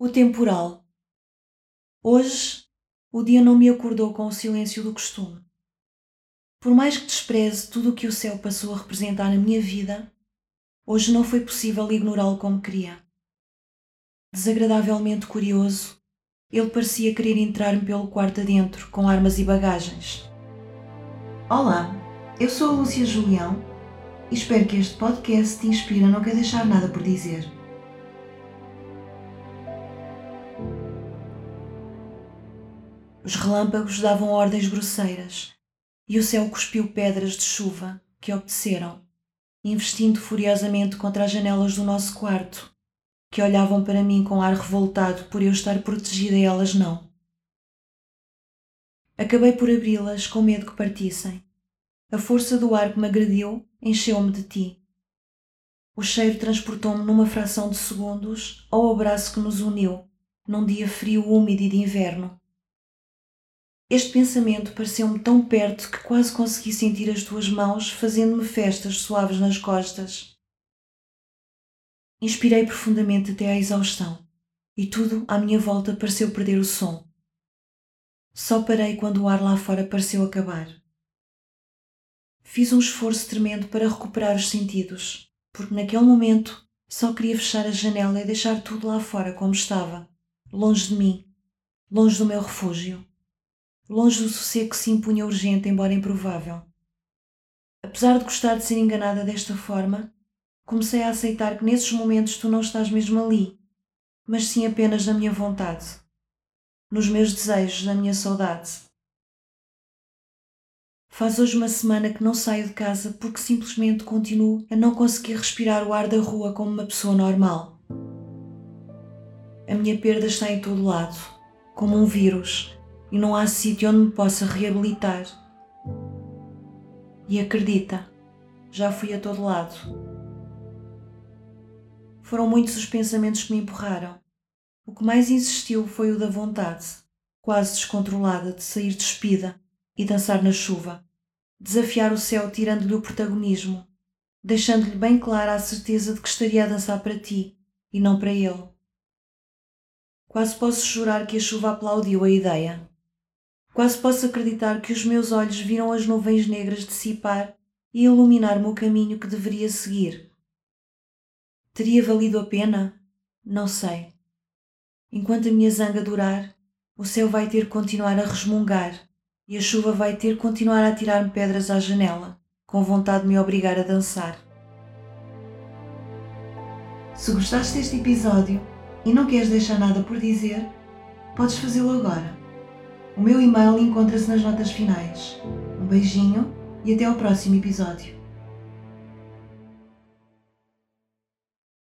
O temporal. Hoje, o dia não me acordou com o silêncio do costume. Por mais que despreze tudo o que o céu passou a representar na minha vida, hoje não foi possível ignorá-lo como queria. Desagradavelmente curioso, ele parecia querer entrar-me pelo quarto adentro com armas e bagagens. Olá, eu sou a Lúcia Julião e espero que este podcast te inspire a não quer deixar nada por dizer. Os relâmpagos davam ordens grosseiras e o céu cuspiu pedras de chuva que obedeceram, investindo furiosamente contra as janelas do nosso quarto, que olhavam para mim com ar revoltado por eu estar protegida e elas não. Acabei por abri-las com medo que partissem. A força do ar que me agrediu encheu-me de ti. O cheiro transportou-me numa fração de segundos ao abraço que nos uniu, num dia frio, úmido e de inverno. Este pensamento pareceu-me tão perto que quase consegui sentir as tuas mãos fazendo-me festas suaves nas costas. Inspirei profundamente até à exaustão e tudo à minha volta pareceu perder o som. Só parei quando o ar lá fora pareceu acabar. Fiz um esforço tremendo para recuperar os sentidos, porque naquele momento só queria fechar a janela e deixar tudo lá fora como estava, longe de mim, longe do meu refúgio longe do sossego que se impunha urgente, embora improvável. Apesar de gostar de ser enganada desta forma, comecei a aceitar que nesses momentos tu não estás mesmo ali, mas sim apenas na minha vontade, nos meus desejos, na minha saudade. Faz hoje uma semana que não saio de casa porque simplesmente continuo a não conseguir respirar o ar da rua como uma pessoa normal. A minha perda está em todo lado, como um vírus e não há sítio onde me possa reabilitar. E acredita, já fui a todo lado. Foram muitos os pensamentos que me empurraram. O que mais insistiu foi o da vontade, quase descontrolada, de sair despida e dançar na chuva, desafiar o céu tirando-lhe o protagonismo, deixando-lhe bem clara a certeza de que estaria a dançar para ti e não para ele. Quase posso jurar que a chuva aplaudiu a ideia. Quase posso acreditar que os meus olhos viram as nuvens negras dissipar e iluminar-me o caminho que deveria seguir. Teria valido a pena? Não sei. Enquanto a minha zanga durar, o céu vai ter que continuar a resmungar e a chuva vai ter que continuar a tirar-me pedras à janela, com vontade de me obrigar a dançar. Se gostaste deste episódio e não queres deixar nada por dizer, podes fazê-lo agora o meu e-mail encontra-se nas notas finais. Um beijinho e até ao próximo episódio.